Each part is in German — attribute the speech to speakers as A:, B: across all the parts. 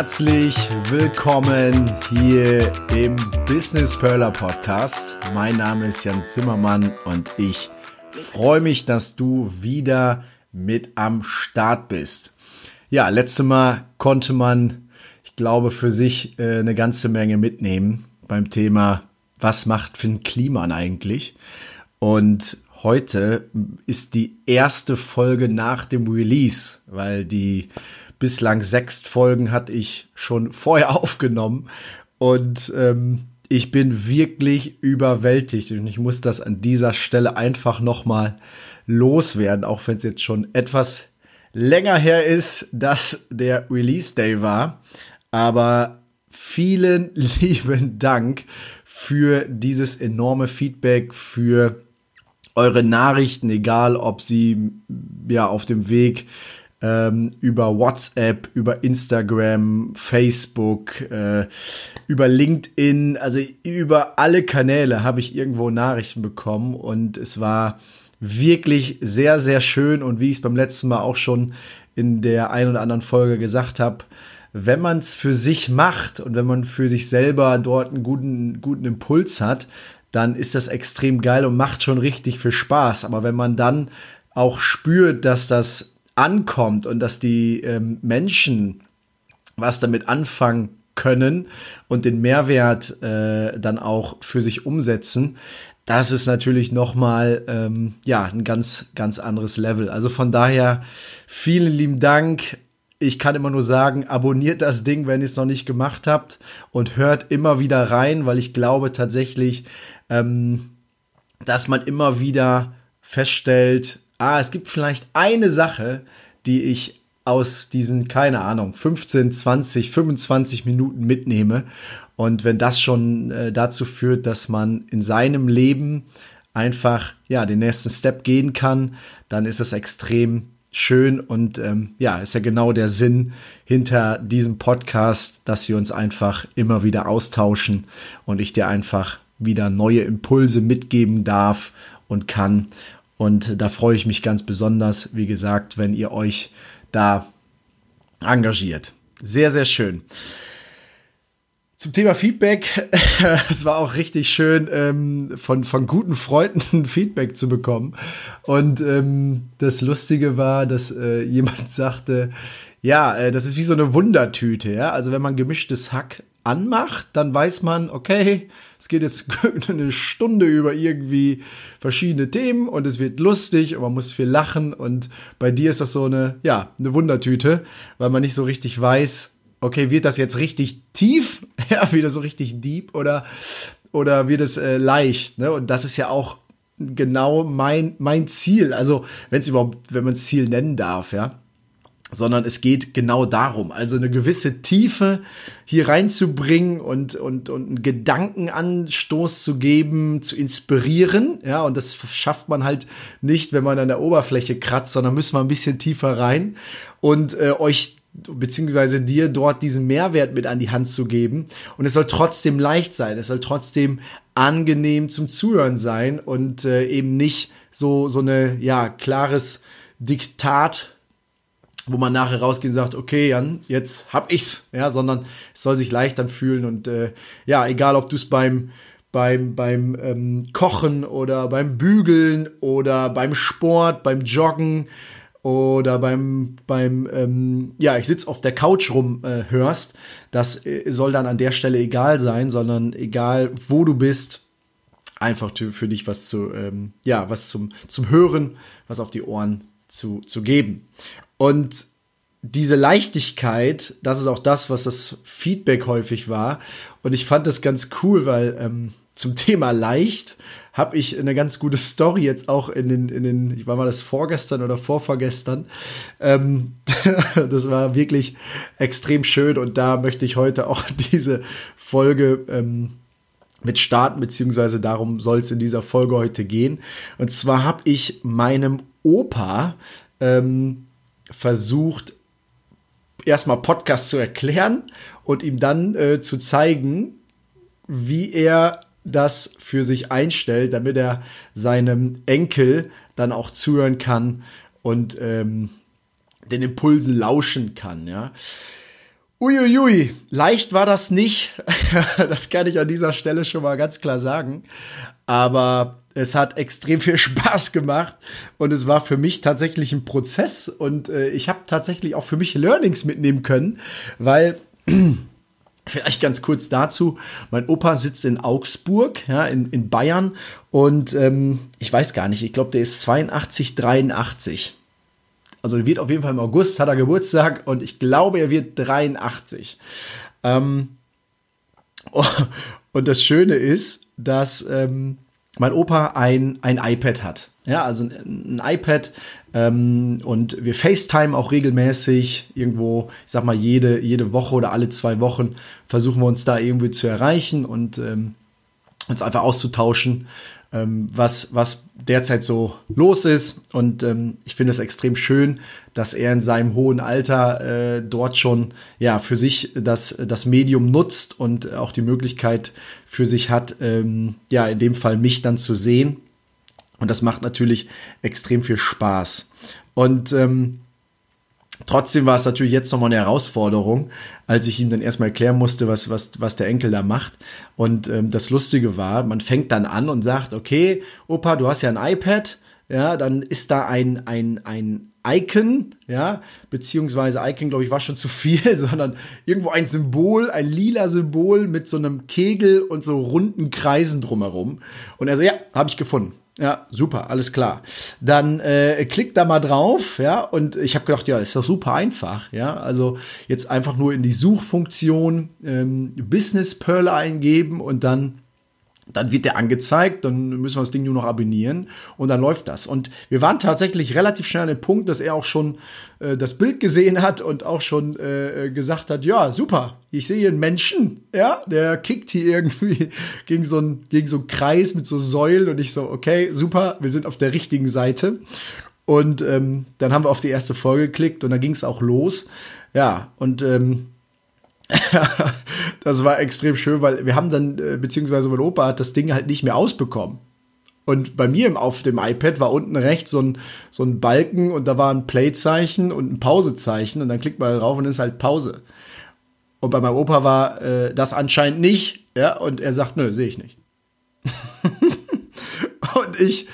A: Herzlich willkommen hier im Business Perler Podcast. Mein Name ist Jan Zimmermann und ich freue mich, dass du wieder mit am Start bist. Ja, letztes Mal konnte man, ich glaube, für sich äh, eine ganze Menge mitnehmen beim Thema, was macht Finn Kliman eigentlich? Und heute ist die erste Folge nach dem Release, weil die bislang sechs Folgen hatte ich schon vorher aufgenommen und ähm, ich bin wirklich überwältigt und ich muss das an dieser Stelle einfach nochmal loswerden, auch wenn es jetzt schon etwas länger her ist, dass der Release Day war. Aber vielen lieben Dank für dieses enorme Feedback, für eure Nachrichten, egal ob sie ja auf dem Weg ähm, über WhatsApp, über Instagram, Facebook, äh, über LinkedIn, also über alle Kanäle habe ich irgendwo Nachrichten bekommen und es war wirklich sehr, sehr schön und wie ich es beim letzten Mal auch schon in der ein oder anderen Folge gesagt habe, wenn man es für sich macht und wenn man für sich selber dort einen guten, guten Impuls hat, dann ist das extrem geil und macht schon richtig viel Spaß. Aber wenn man dann auch spürt, dass das ankommt und dass die ähm, Menschen was damit anfangen können und den Mehrwert äh, dann auch für sich umsetzen, das ist natürlich nochmal ähm, ja, ein ganz, ganz anderes Level. Also von daher vielen lieben Dank. Ich kann immer nur sagen, abonniert das Ding, wenn ihr es noch nicht gemacht habt und hört immer wieder rein, weil ich glaube tatsächlich, ähm, dass man immer wieder feststellt, ah, es gibt vielleicht eine Sache, die ich aus diesen, keine Ahnung, 15, 20, 25 Minuten mitnehme. Und wenn das schon äh, dazu führt, dass man in seinem Leben einfach ja den nächsten Step gehen kann, dann ist das extrem schön und ähm, ja, ist ja genau der Sinn hinter diesem Podcast, dass wir uns einfach immer wieder austauschen und ich dir einfach wieder neue Impulse mitgeben darf und kann. Und da freue ich mich ganz besonders, wie gesagt, wenn ihr euch da engagiert. Sehr, sehr schön. Zum Thema Feedback, es war auch richtig schön, ähm, von, von guten Freunden Feedback zu bekommen. Und ähm, das Lustige war, dass äh, jemand sagte, ja, äh, das ist wie so eine Wundertüte, ja. Also wenn man gemischtes Hack anmacht, dann weiß man, okay, es geht jetzt eine Stunde über irgendwie verschiedene Themen und es wird lustig und man muss viel lachen und bei dir ist das so eine, ja, eine Wundertüte, weil man nicht so richtig weiß, okay, wird das jetzt richtig tief, ja, wieder so richtig deep oder, oder wird es äh, leicht, ne? Und das ist ja auch genau mein, mein Ziel. Also, wenn es überhaupt, wenn man es Ziel nennen darf, ja sondern es geht genau darum, also eine gewisse Tiefe hier reinzubringen und, und, und einen Gedankenanstoß zu geben, zu inspirieren. Ja, und das schafft man halt nicht, wenn man an der Oberfläche kratzt, sondern müssen wir ein bisschen tiefer rein und äh, euch beziehungsweise dir dort diesen Mehrwert mit an die Hand zu geben. Und es soll trotzdem leicht sein, es soll trotzdem angenehm zum Zuhören sein und äh, eben nicht so, so eine, ja, klares Diktat wo man nachher rausgeht und sagt, okay, Jan, jetzt hab ich's, ja, sondern es soll sich leicht dann fühlen und äh, ja, egal ob du es beim beim beim ähm, Kochen oder beim Bügeln oder beim Sport, beim Joggen oder beim beim ähm, ja, ich sitz auf der Couch rum äh, hörst, das äh, soll dann an der Stelle egal sein, sondern egal wo du bist, einfach für dich was zu ähm, ja, was zum zum Hören, was auf die Ohren zu, zu geben. Und diese Leichtigkeit, das ist auch das, was das Feedback häufig war. Und ich fand das ganz cool, weil ähm, zum Thema leicht habe ich eine ganz gute Story jetzt auch in den, in den, ich war mal das vorgestern oder vorvorgestern. Ähm, das war wirklich extrem schön und da möchte ich heute auch diese Folge ähm, mit starten, beziehungsweise darum soll es in dieser Folge heute gehen. Und zwar habe ich meinem Opa ähm, versucht, erstmal Podcast zu erklären und ihm dann äh, zu zeigen, wie er das für sich einstellt, damit er seinem Enkel dann auch zuhören kann und ähm, den Impulsen lauschen kann, ja. Uiuiui, leicht war das nicht. das kann ich an dieser Stelle schon mal ganz klar sagen. Aber es hat extrem viel Spaß gemacht und es war für mich tatsächlich ein Prozess und äh, ich habe tatsächlich auch für mich Learnings mitnehmen können, weil Vielleicht ganz kurz dazu. Mein Opa sitzt in Augsburg, ja, in, in Bayern. Und ähm, ich weiß gar nicht, ich glaube, der ist 82, 83. Also wird auf jeden Fall im August, hat er Geburtstag und ich glaube, er wird 83. Ähm, und das Schöne ist, dass ähm, mein Opa ein, ein iPad hat. Ja, also ein, ein iPad ähm, und wir FaceTime auch regelmäßig irgendwo, ich sag mal, jede, jede Woche oder alle zwei Wochen versuchen wir uns da irgendwie zu erreichen und ähm, uns einfach auszutauschen, ähm, was, was derzeit so los ist. Und ähm, ich finde es extrem schön, dass er in seinem hohen Alter äh, dort schon ja für sich das, das Medium nutzt und auch die Möglichkeit für sich hat, ähm, ja, in dem Fall mich dann zu sehen. Und das macht natürlich extrem viel Spaß. Und ähm, Trotzdem war es natürlich jetzt nochmal eine Herausforderung, als ich ihm dann erstmal erklären musste, was, was, was der Enkel da macht. Und ähm, das Lustige war, man fängt dann an und sagt, okay, Opa, du hast ja ein iPad, ja, dann ist da ein, ein, ein Icon, ja, beziehungsweise Icon, glaube ich, war schon zu viel, sondern irgendwo ein Symbol, ein lila Symbol mit so einem Kegel und so runden Kreisen drumherum. Und er so, ja, habe ich gefunden. Ja, super, alles klar. Dann äh, klickt da mal drauf, ja, und ich habe gedacht, ja, ist doch super einfach, ja. Also jetzt einfach nur in die Suchfunktion ähm, Business Pearl eingeben und dann dann wird der angezeigt, dann müssen wir das Ding nur noch abonnieren und dann läuft das. Und wir waren tatsächlich relativ schnell an dem Punkt, dass er auch schon äh, das Bild gesehen hat und auch schon äh, gesagt hat, ja, super, ich sehe einen Menschen, ja, der kickt hier irgendwie gegen so einen, gegen so einen Kreis mit so Säulen und ich so, okay, super, wir sind auf der richtigen Seite. Und ähm, dann haben wir auf die erste Folge geklickt und dann ging es auch los. Ja, und ähm, das war extrem schön, weil wir haben dann, äh, beziehungsweise mein Opa hat das Ding halt nicht mehr ausbekommen. Und bei mir auf dem iPad war unten rechts so ein, so ein Balken und da war ein Play-Zeichen und ein Pausezeichen und dann klickt man drauf und ist halt Pause. Und bei meinem Opa war äh, das anscheinend nicht, ja, und er sagt, nö, sehe ich nicht. und ich,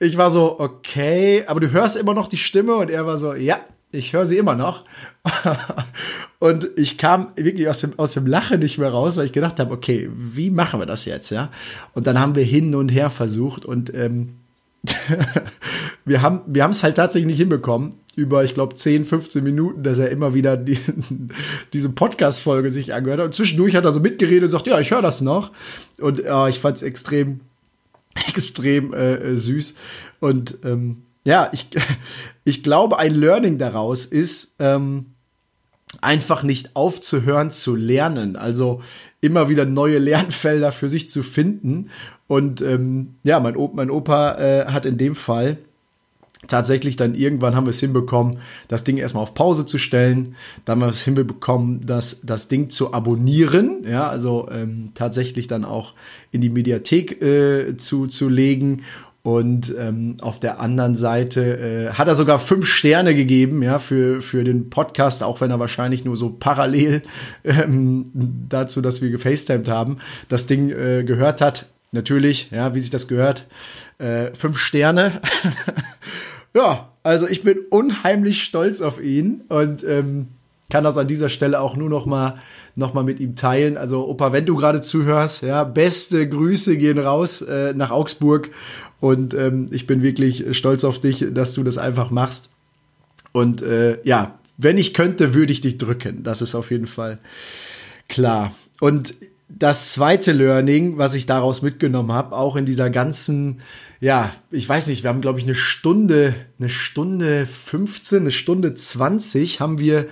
A: ich war so, okay, aber du hörst immer noch die Stimme und er war so, ja, ich höre sie immer noch. und ich kam wirklich aus dem, aus dem Lachen nicht mehr raus, weil ich gedacht habe, okay, wie machen wir das jetzt, ja? Und dann haben wir hin und her versucht und ähm, wir haben wir es halt tatsächlich nicht hinbekommen, über, ich glaube, 10, 15 Minuten, dass er immer wieder die, diese Podcast-Folge sich angehört hat. Und zwischendurch hat er so mitgeredet und sagt, ja, ich höre das noch. Und äh, ich fand es extrem, extrem äh, süß. Und ähm, ja, ich, ich glaube, ein Learning daraus ist, ähm, einfach nicht aufzuhören zu lernen. Also immer wieder neue Lernfelder für sich zu finden. Und ähm, ja, mein, Opa, mein Opa äh, hat in dem Fall tatsächlich dann irgendwann haben wir es hinbekommen, das Ding erstmal auf Pause zu stellen. Dann haben wir es hinbekommen, das, das Ding zu abonnieren. Ja, also ähm, tatsächlich dann auch in die Mediathek äh, zu, zu legen und ähm, auf der anderen Seite äh, hat er sogar fünf Sterne gegeben, ja, für, für den Podcast, auch wenn er wahrscheinlich nur so parallel ähm, dazu, dass wir gefacetimed haben, das Ding äh, gehört hat. Natürlich, ja, wie sich das gehört. Äh, fünf Sterne. ja, also ich bin unheimlich stolz auf ihn und ähm, kann das an dieser Stelle auch nur noch mal, noch mal mit ihm teilen. Also Opa, wenn du gerade zuhörst, ja, beste Grüße gehen raus äh, nach Augsburg und ähm, ich bin wirklich stolz auf dich, dass du das einfach machst. Und äh, ja, wenn ich könnte, würde ich dich drücken. Das ist auf jeden Fall klar. Und das zweite Learning, was ich daraus mitgenommen habe, auch in dieser ganzen, ja, ich weiß nicht, wir haben, glaube ich, eine Stunde, eine Stunde 15, eine Stunde 20 haben wir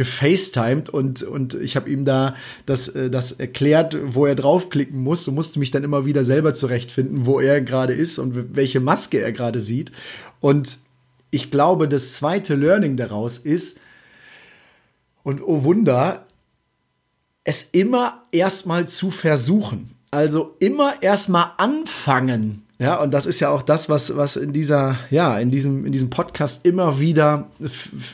A: gefacetimed und, und ich habe ihm da das, äh, das erklärt, wo er draufklicken muss und musste mich dann immer wieder selber zurechtfinden, wo er gerade ist und welche Maske er gerade sieht. Und ich glaube, das zweite Learning daraus ist, und oh Wunder, es immer erstmal zu versuchen. Also immer erstmal anfangen. Ja, und das ist ja auch das, was, was in dieser, ja, in diesem, in diesem Podcast immer wieder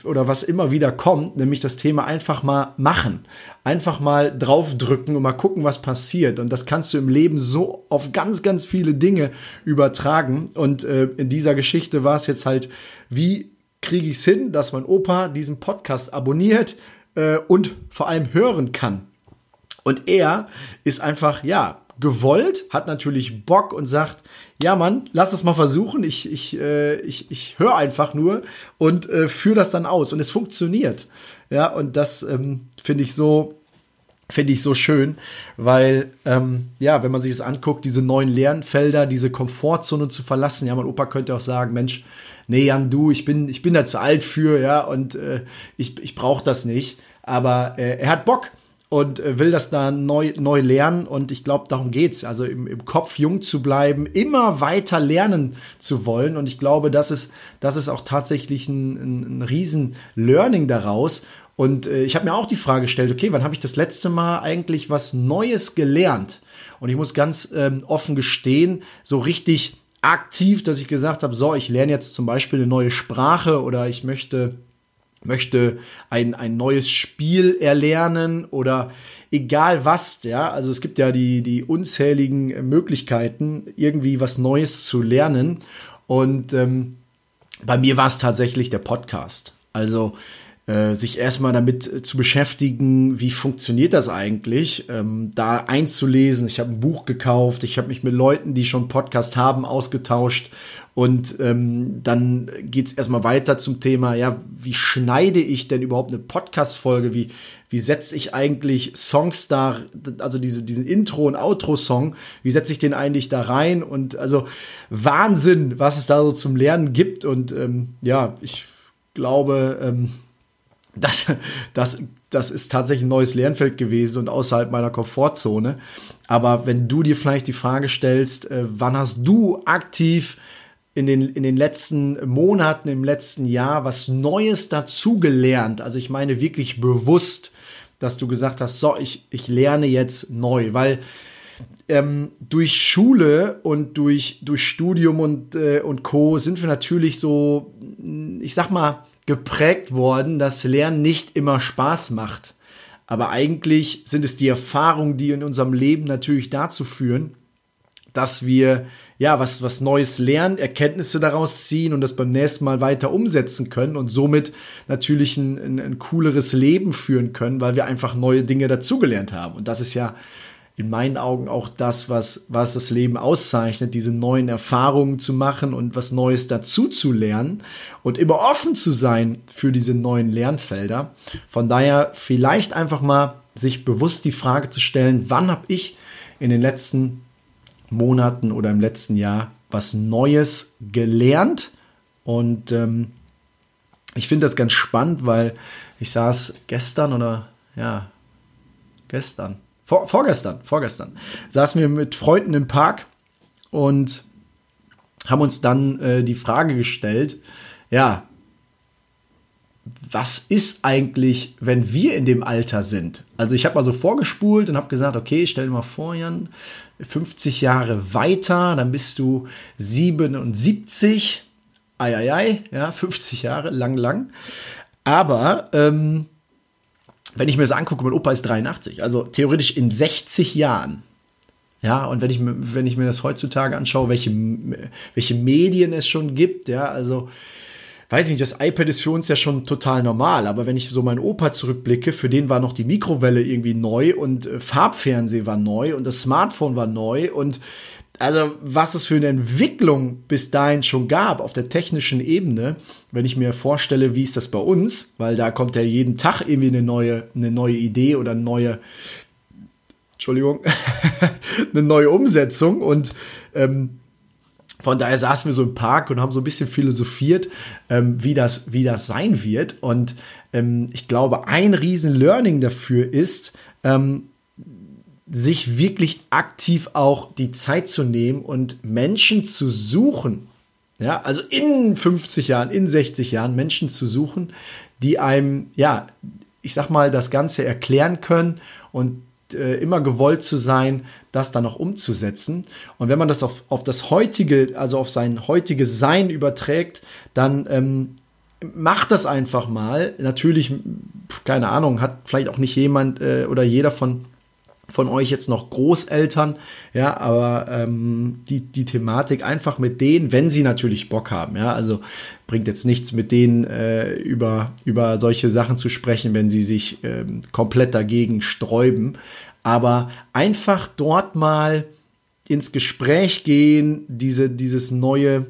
A: oder was immer wieder kommt, nämlich das Thema einfach mal machen. Einfach mal draufdrücken und mal gucken, was passiert. Und das kannst du im Leben so auf ganz, ganz viele Dinge übertragen. Und äh, in dieser Geschichte war es jetzt halt, wie kriege ich es hin, dass mein Opa diesen Podcast abonniert äh, und vor allem hören kann. Und er ist einfach, ja, gewollt, hat natürlich Bock und sagt, ja Mann, lass es mal versuchen. Ich, ich, äh, ich, ich höre einfach nur und äh, führe das dann aus. Und es funktioniert. Ja, und das ähm, finde ich so, finde ich so schön, weil, ähm, ja, wenn man sich das anguckt, diese neuen Lernfelder, diese Komfortzone zu verlassen, ja, mein Opa könnte auch sagen, Mensch, nee, Jan, du, ich bin, ich bin da zu alt für, ja, und äh, ich, ich brauche das nicht. Aber äh, er hat Bock und äh, will das da neu, neu lernen. Und ich glaube, darum geht's. Also im, im Kopf jung zu bleiben, immer weiter lernen zu wollen. Und ich glaube, das ist, das ist auch tatsächlich ein, ein, ein Riesen-Learning daraus. Und äh, ich habe mir auch die Frage gestellt, okay, wann habe ich das letzte Mal eigentlich was Neues gelernt? Und ich muss ganz ähm, offen gestehen, so richtig aktiv, dass ich gesagt habe, so, ich lerne jetzt zum Beispiel eine neue Sprache oder ich möchte möchte ein, ein neues Spiel erlernen oder egal was, ja, also es gibt ja die, die unzähligen Möglichkeiten, irgendwie was Neues zu lernen. Und ähm, bei mir war es tatsächlich der Podcast. Also äh, sich erstmal damit zu beschäftigen, wie funktioniert das eigentlich, ähm, da einzulesen. Ich habe ein Buch gekauft, ich habe mich mit Leuten, die schon Podcast haben, ausgetauscht und ähm, dann geht's erstmal weiter zum Thema, ja, wie schneide ich denn überhaupt eine Podcast-Folge? Wie, wie setze ich eigentlich Songs da, also diese, diesen Intro- und Outro-Song, wie setze ich den eigentlich da rein? Und also Wahnsinn, was es da so zum Lernen gibt. Und ähm, ja, ich glaube, ähm, das, das, das ist tatsächlich ein neues Lernfeld gewesen und außerhalb meiner Komfortzone. Aber wenn du dir vielleicht die Frage stellst, äh, wann hast du aktiv in den, in den letzten Monaten, im letzten Jahr was Neues dazugelernt? Also ich meine wirklich bewusst, dass du gesagt hast, so, ich, ich lerne jetzt neu, weil ähm, durch Schule und durch, durch Studium und, äh, und Co. sind wir natürlich so, ich sag mal, geprägt worden, dass Lernen nicht immer Spaß macht. Aber eigentlich sind es die Erfahrungen, die in unserem Leben natürlich dazu führen, dass wir ja was, was Neues lernen, Erkenntnisse daraus ziehen und das beim nächsten Mal weiter umsetzen können und somit natürlich ein, ein, cooleres Leben führen können, weil wir einfach neue Dinge dazugelernt haben. Und das ist ja in meinen Augen auch das, was, was das Leben auszeichnet, diese neuen Erfahrungen zu machen und was Neues dazu zu lernen und immer offen zu sein für diese neuen Lernfelder. Von daher vielleicht einfach mal sich bewusst die Frage zu stellen, wann habe ich in den letzten Monaten oder im letzten Jahr was Neues gelernt. Und ähm, ich finde das ganz spannend, weil ich saß gestern oder ja, gestern, vor, vorgestern, vorgestern, saßen wir mit Freunden im Park und haben uns dann äh, die Frage gestellt, ja, was ist eigentlich, wenn wir in dem Alter sind? Also ich habe mal so vorgespult und habe gesagt, okay, stell dir mal vor, Jan, 50 Jahre weiter, dann bist du 77. Eieiei, ja, 50 Jahre, lang, lang. Aber ähm, wenn ich mir das angucke, mein Opa ist 83, also theoretisch in 60 Jahren. Ja, und wenn ich, wenn ich mir das heutzutage anschaue, welche, welche Medien es schon gibt, ja, also weiß ich nicht, das iPad ist für uns ja schon total normal, aber wenn ich so meinen Opa zurückblicke, für den war noch die Mikrowelle irgendwie neu und äh, Farbfernsehen war neu und das Smartphone war neu und also was es für eine Entwicklung bis dahin schon gab auf der technischen Ebene, wenn ich mir vorstelle, wie ist das bei uns, weil da kommt ja jeden Tag irgendwie eine neue, eine neue Idee oder eine neue, Entschuldigung, eine neue Umsetzung und ähm, von daher saßen wir so im Park und haben so ein bisschen philosophiert, ähm, wie, das, wie das sein wird. Und ähm, ich glaube, ein riesen Learning dafür ist, ähm, sich wirklich aktiv auch die Zeit zu nehmen und Menschen zu suchen. Ja, also in 50 Jahren, in 60 Jahren Menschen zu suchen, die einem, ja, ich sag mal, das Ganze erklären können und äh, immer gewollt zu sein, das dann auch umzusetzen. Und wenn man das auf, auf das heutige, also auf sein heutiges Sein überträgt, dann ähm, macht das einfach mal. Natürlich, keine Ahnung, hat vielleicht auch nicht jemand äh, oder jeder von von euch jetzt noch Großeltern, ja, aber ähm, die, die Thematik einfach mit denen, wenn sie natürlich Bock haben, ja, also bringt jetzt nichts mit denen äh, über, über solche Sachen zu sprechen, wenn sie sich ähm, komplett dagegen sträuben, aber einfach dort mal ins Gespräch gehen, diese, dieses neue,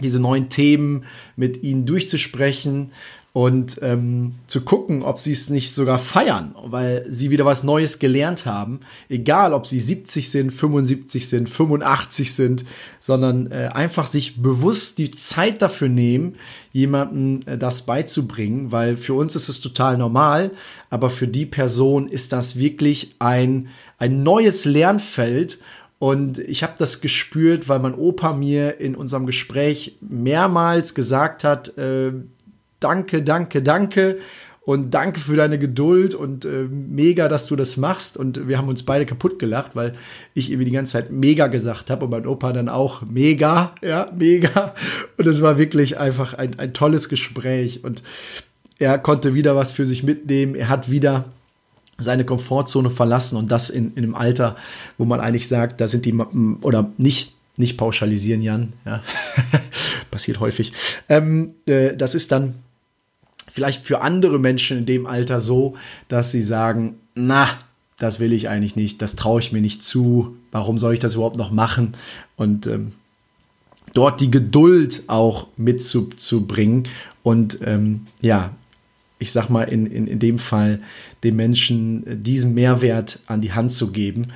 A: diese neuen Themen mit ihnen durchzusprechen, und ähm, zu gucken, ob sie es nicht sogar feiern, weil sie wieder was Neues gelernt haben. Egal, ob sie 70 sind, 75 sind, 85 sind, sondern äh, einfach sich bewusst die Zeit dafür nehmen, jemandem äh, das beizubringen, weil für uns ist es total normal, aber für die Person ist das wirklich ein, ein neues Lernfeld und ich habe das gespürt, weil mein Opa mir in unserem Gespräch mehrmals gesagt hat, äh, danke, danke, danke und danke für deine Geduld und äh, mega, dass du das machst. Und wir haben uns beide kaputt gelacht, weil ich irgendwie die ganze Zeit mega gesagt habe und mein Opa dann auch mega, ja, mega. Und es war wirklich einfach ein, ein tolles Gespräch und er konnte wieder was für sich mitnehmen. Er hat wieder seine Komfortzone verlassen und das in, in einem Alter, wo man eigentlich sagt, da sind die, oder nicht, nicht pauschalisieren, Jan, ja, passiert häufig. Ähm, äh, das ist dann vielleicht für andere Menschen in dem Alter so, dass sie sagen, na, das will ich eigentlich nicht, das traue ich mir nicht zu, warum soll ich das überhaupt noch machen? Und ähm, dort die Geduld auch mitzubringen und ähm, ja, ich sag mal, in, in, in dem Fall den Menschen diesen Mehrwert an die Hand zu geben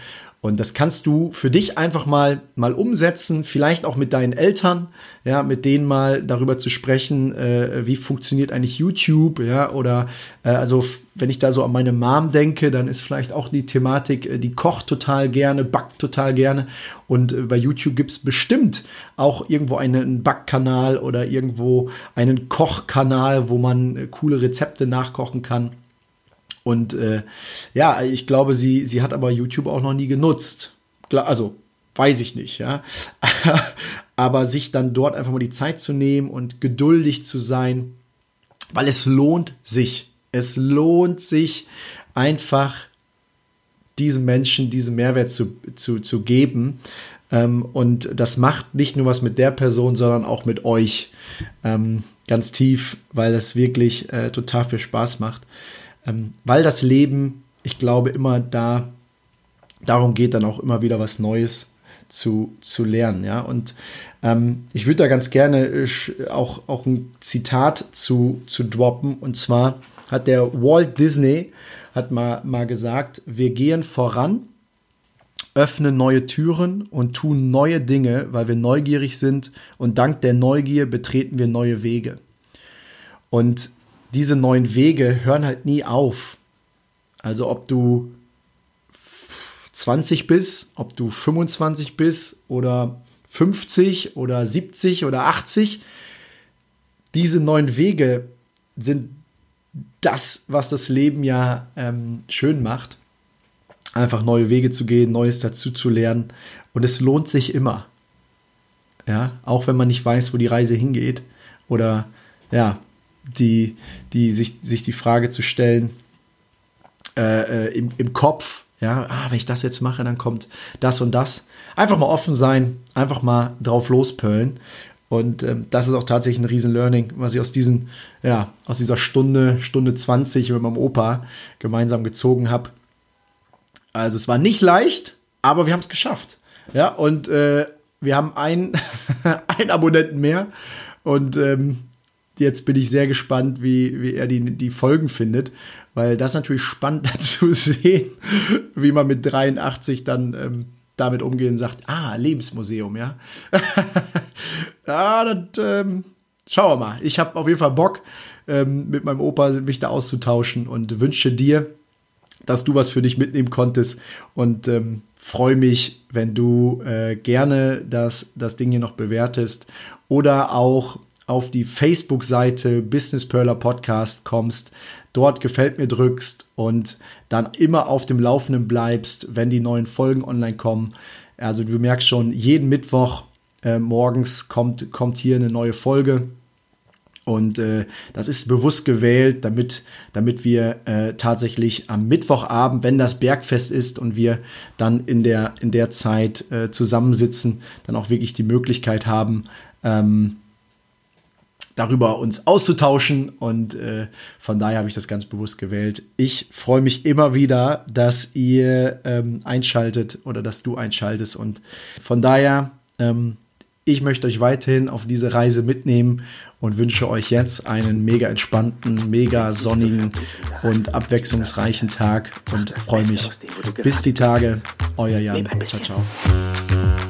A: und das kannst du für dich einfach mal, mal umsetzen, vielleicht auch mit deinen Eltern, ja, mit denen mal darüber zu sprechen, äh, wie funktioniert eigentlich YouTube, ja, oder äh, also wenn ich da so an meine Mom denke, dann ist vielleicht auch die Thematik, äh, die kocht total gerne, backt total gerne. Und äh, bei YouTube gibt's bestimmt auch irgendwo einen Backkanal oder irgendwo einen Kochkanal, wo man äh, coole Rezepte nachkochen kann. Und äh, ja, ich glaube, sie, sie hat aber YouTube auch noch nie genutzt. Also, weiß ich nicht, ja. aber sich dann dort einfach mal die Zeit zu nehmen und geduldig zu sein, weil es lohnt sich. Es lohnt sich einfach diesen Menschen diesen Mehrwert zu, zu, zu geben. Ähm, und das macht nicht nur was mit der Person, sondern auch mit euch ähm, ganz tief, weil es wirklich äh, total viel Spaß macht ähm, weil das Leben, ich glaube, immer da darum geht, dann auch immer wieder was Neues zu, zu lernen. Ja? Und ähm, ich würde da ganz gerne äh, auch, auch ein Zitat zu, zu droppen. Und zwar hat der Walt Disney hat mal, mal gesagt, wir gehen voran, öffnen neue Türen und tun neue Dinge, weil wir neugierig sind und dank der Neugier betreten wir neue Wege. Und diese neuen Wege hören halt nie auf. Also ob du 20 bist, ob du 25 bist oder 50 oder 70 oder 80, diese neuen Wege sind das, was das Leben ja ähm, schön macht. Einfach neue Wege zu gehen, Neues dazu zu lernen. Und es lohnt sich immer. Ja, auch wenn man nicht weiß, wo die Reise hingeht. Oder ja, die, die sich, sich die Frage zu stellen, äh, äh, im, im Kopf, ja, ah, wenn ich das jetzt mache, dann kommt das und das. Einfach mal offen sein, einfach mal drauf lospöllen. Und ähm, das ist auch tatsächlich ein riesen Learning, was ich aus diesen, ja, aus dieser Stunde, Stunde 20 mit meinem Opa gemeinsam gezogen habe. Also es war nicht leicht, aber wir haben es geschafft. Ja, und äh, wir haben einen, einen Abonnenten mehr. Und ähm, jetzt bin ich sehr gespannt, wie, wie er die, die Folgen findet, weil das natürlich spannend zu sehen, wie man mit 83 dann ähm, damit umgehen sagt, ah, Lebensmuseum, ja. ja, das, ähm, schauen wir mal. Ich habe auf jeden Fall Bock, ähm, mit meinem Opa mich da auszutauschen und wünsche dir, dass du was für dich mitnehmen konntest und ähm, freue mich, wenn du äh, gerne das, das Ding hier noch bewertest oder auch auf die Facebook-Seite Business Perler Podcast kommst, dort gefällt mir drückst und dann immer auf dem Laufenden bleibst, wenn die neuen Folgen online kommen. Also du merkst schon, jeden Mittwoch äh, morgens kommt, kommt hier eine neue Folge. Und äh, das ist bewusst gewählt, damit, damit wir äh, tatsächlich am Mittwochabend, wenn das Bergfest ist und wir dann in der, in der Zeit äh, zusammensitzen, dann auch wirklich die Möglichkeit haben, ähm, darüber uns auszutauschen und äh, von daher habe ich das ganz bewusst gewählt. Ich freue mich immer wieder, dass ihr ähm, einschaltet oder dass du einschaltest und von daher, ähm, ich möchte euch weiterhin auf diese Reise mitnehmen und wünsche euch jetzt einen mega entspannten, mega sonnigen und abwechslungsreichen Tag und freue mich. Bis die Tage, euer Jan. Ciao, ciao.